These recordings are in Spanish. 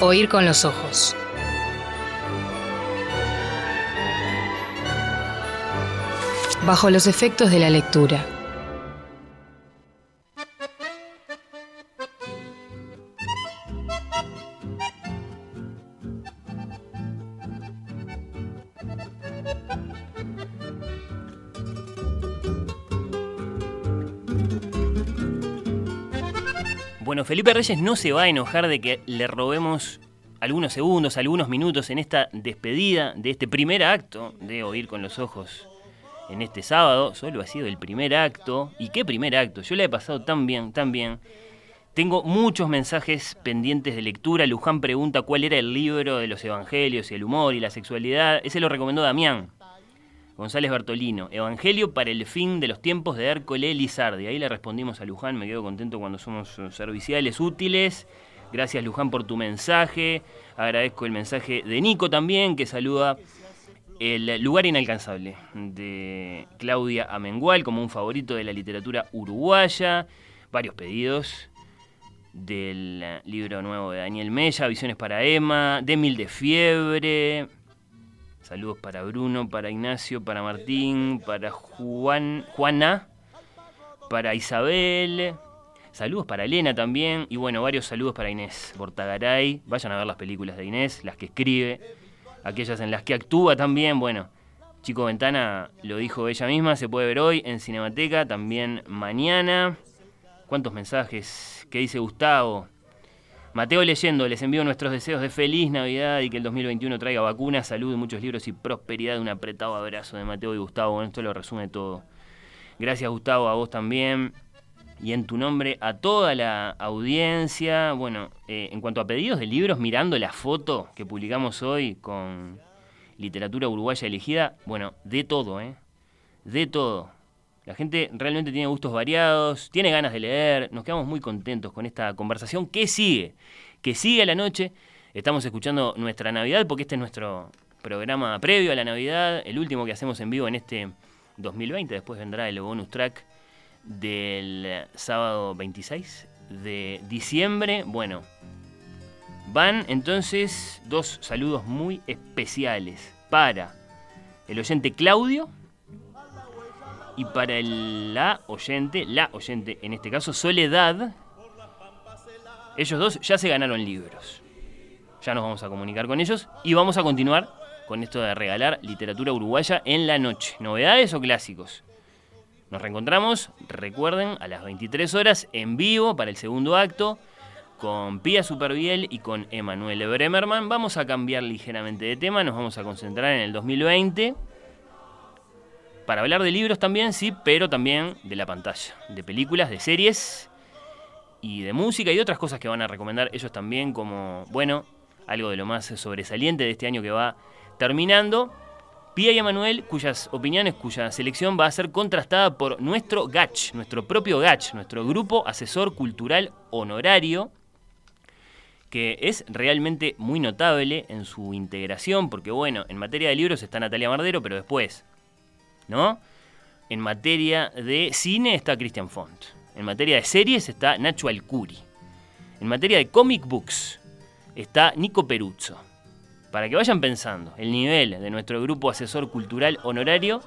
Oír con los ojos. Bajo los efectos de la lectura. Bueno, Felipe Reyes no se va a enojar de que le robemos algunos segundos, algunos minutos en esta despedida de este primer acto de Oír con los Ojos en este sábado. Solo ha sido el primer acto. ¿Y qué primer acto? Yo le he pasado tan bien, tan bien. Tengo muchos mensajes pendientes de lectura. Luján pregunta cuál era el libro de los evangelios y el humor y la sexualidad. Ese lo recomendó Damián. González Bertolino, Evangelio para el fin de los tiempos de Hércole Lizardi. Ahí le respondimos a Luján, me quedo contento cuando somos eh, serviciales útiles. Gracias Luján por tu mensaje. Agradezco el mensaje de Nico también, que saluda El lugar inalcanzable de Claudia Amengual como un favorito de la literatura uruguaya. Varios pedidos del libro nuevo de Daniel Mella, Visiones para Emma, de Mil de Fiebre, Saludos para Bruno, para Ignacio, para Martín, para Juan, Juana, para Isabel. Saludos para Elena también. Y bueno, varios saludos para Inés Bortagaray. Vayan a ver las películas de Inés, las que escribe, aquellas en las que actúa también. Bueno, Chico Ventana lo dijo ella misma, se puede ver hoy en Cinemateca, también mañana. ¿Cuántos mensajes? ¿Qué dice Gustavo? Mateo leyendo, les envío nuestros deseos de feliz Navidad y que el 2021 traiga vacunas, salud, muchos libros y prosperidad. Un apretado abrazo de Mateo y Gustavo. Bueno, esto lo resume todo. Gracias Gustavo, a vos también. Y en tu nombre a toda la audiencia. Bueno, eh, en cuanto a pedidos de libros, mirando la foto que publicamos hoy con literatura uruguaya elegida, bueno, de todo, ¿eh? De todo. La gente realmente tiene gustos variados, tiene ganas de leer, nos quedamos muy contentos con esta conversación que sigue, que sigue a la noche. Estamos escuchando nuestra Navidad porque este es nuestro programa previo a la Navidad, el último que hacemos en vivo en este 2020. Después vendrá el bonus track del sábado 26 de diciembre. Bueno, van entonces dos saludos muy especiales para el oyente Claudio y para la oyente, la oyente en este caso, Soledad, ellos dos ya se ganaron libros. Ya nos vamos a comunicar con ellos y vamos a continuar con esto de regalar literatura uruguaya en la noche. ¿Novedades o clásicos? Nos reencontramos, recuerden, a las 23 horas en vivo para el segundo acto con Pía Superviel y con Emanuele Bremerman. Vamos a cambiar ligeramente de tema, nos vamos a concentrar en el 2020 para hablar de libros también, sí, pero también de la pantalla, de películas, de series y de música y otras cosas que van a recomendar ellos también como, bueno, algo de lo más sobresaliente de este año que va terminando. Pía y Emanuel, cuyas opiniones, cuya selección va a ser contrastada por nuestro GACH, nuestro propio GACH, nuestro Grupo Asesor Cultural Honorario, que es realmente muy notable en su integración, porque bueno, en materia de libros está Natalia Mardero, pero después ¿no? En materia de cine está Christian Font. En materia de series está Nacho Alcuri. En materia de comic books está Nico Peruzzo. Para que vayan pensando el nivel de nuestro grupo asesor cultural honorario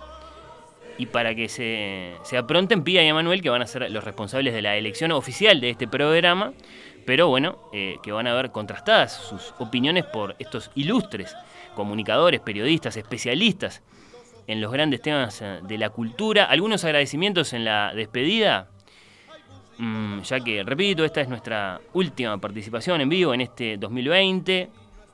y para que se, se apronten Pía y Emanuel, que van a ser los responsables de la elección oficial de este programa, pero bueno, eh, que van a ver contrastadas sus opiniones por estos ilustres comunicadores, periodistas, especialistas en los grandes temas eh, de la cultura. Algunos agradecimientos en la despedida, mm, ya que, repito, esta es nuestra última participación en vivo en este 2020.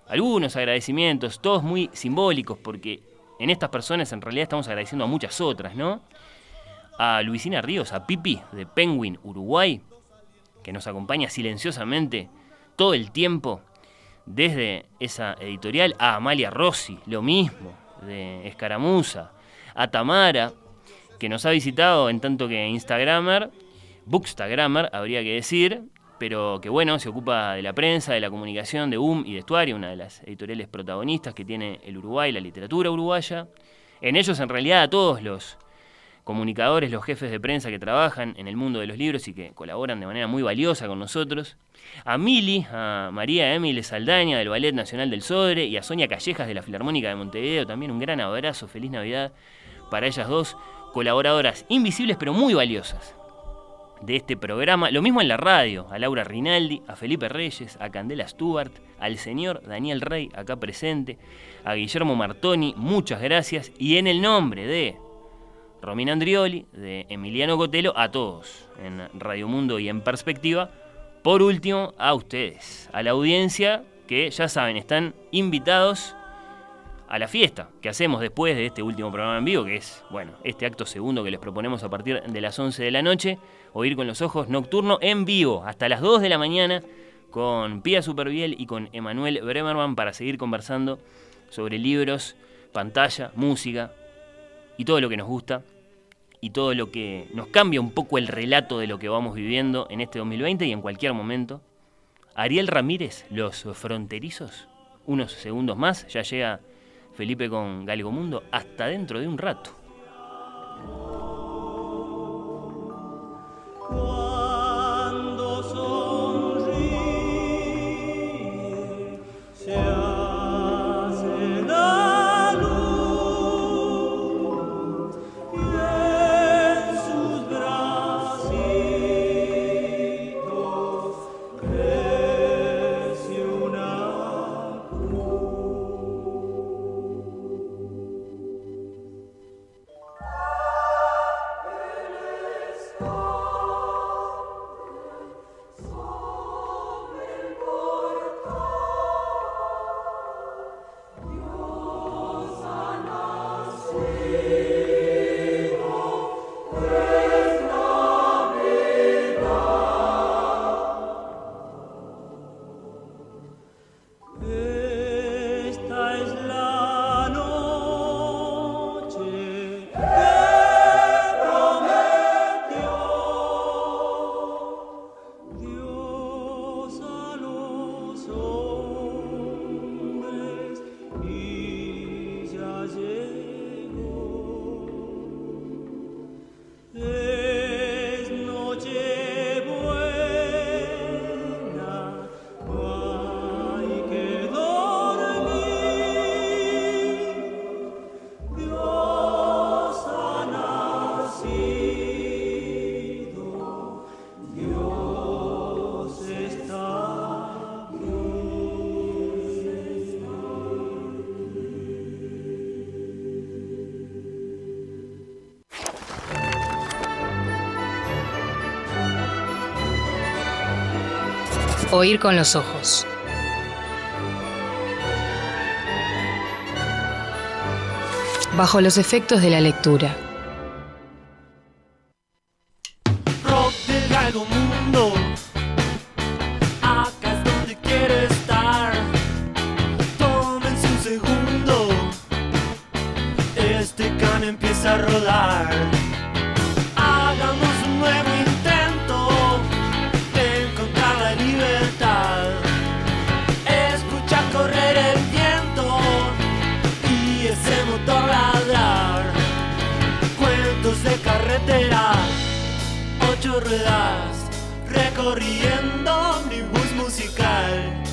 Algunos agradecimientos, todos muy simbólicos, porque en estas personas en realidad estamos agradeciendo a muchas otras, ¿no? A Luisina Ríos, a Pipi de Penguin Uruguay, que nos acompaña silenciosamente todo el tiempo desde esa editorial, a Amalia Rossi, lo mismo, de Escaramuza, a Tamara, que nos ha visitado en tanto que Instagramer, Bookstagrammer habría que decir, pero que bueno, se ocupa de la prensa, de la comunicación, de UM y de Estuario, una de las editoriales protagonistas que tiene el Uruguay, la literatura uruguaya. En ellos, en realidad, a todos los comunicadores, los jefes de prensa que trabajan en el mundo de los libros y que colaboran de manera muy valiosa con nosotros, a Mili, a María Emile Saldaña del Ballet Nacional del Sodre y a Sonia Callejas de la Filarmónica de Montevideo, también un gran abrazo, feliz Navidad para ellas dos, colaboradoras invisibles pero muy valiosas de este programa. Lo mismo en la radio, a Laura Rinaldi, a Felipe Reyes, a Candela Stuart, al señor Daniel Rey, acá presente, a Guillermo Martoni, muchas gracias. Y en el nombre de Romina Andrioli, de Emiliano Cotelo, a todos en Radio Mundo y en Perspectiva. Por último, a ustedes, a la audiencia que ya saben, están invitados a la fiesta que hacemos después de este último programa en vivo, que es, bueno, este acto segundo que les proponemos a partir de las 11 de la noche, oír con los ojos nocturno en vivo hasta las 2 de la mañana con Pia Superviel y con Emanuel Bremerman para seguir conversando sobre libros, pantalla, música y todo lo que nos gusta y todo lo que nos cambia un poco el relato de lo que vamos viviendo en este 2020 y en cualquier momento. Ariel Ramírez, Los Fronterizos, unos segundos más, ya llega Felipe con Galgo Mundo, hasta dentro de un rato. Oír con los ojos. Bajo los efectos de la lectura. Recorriendo mi bus musical.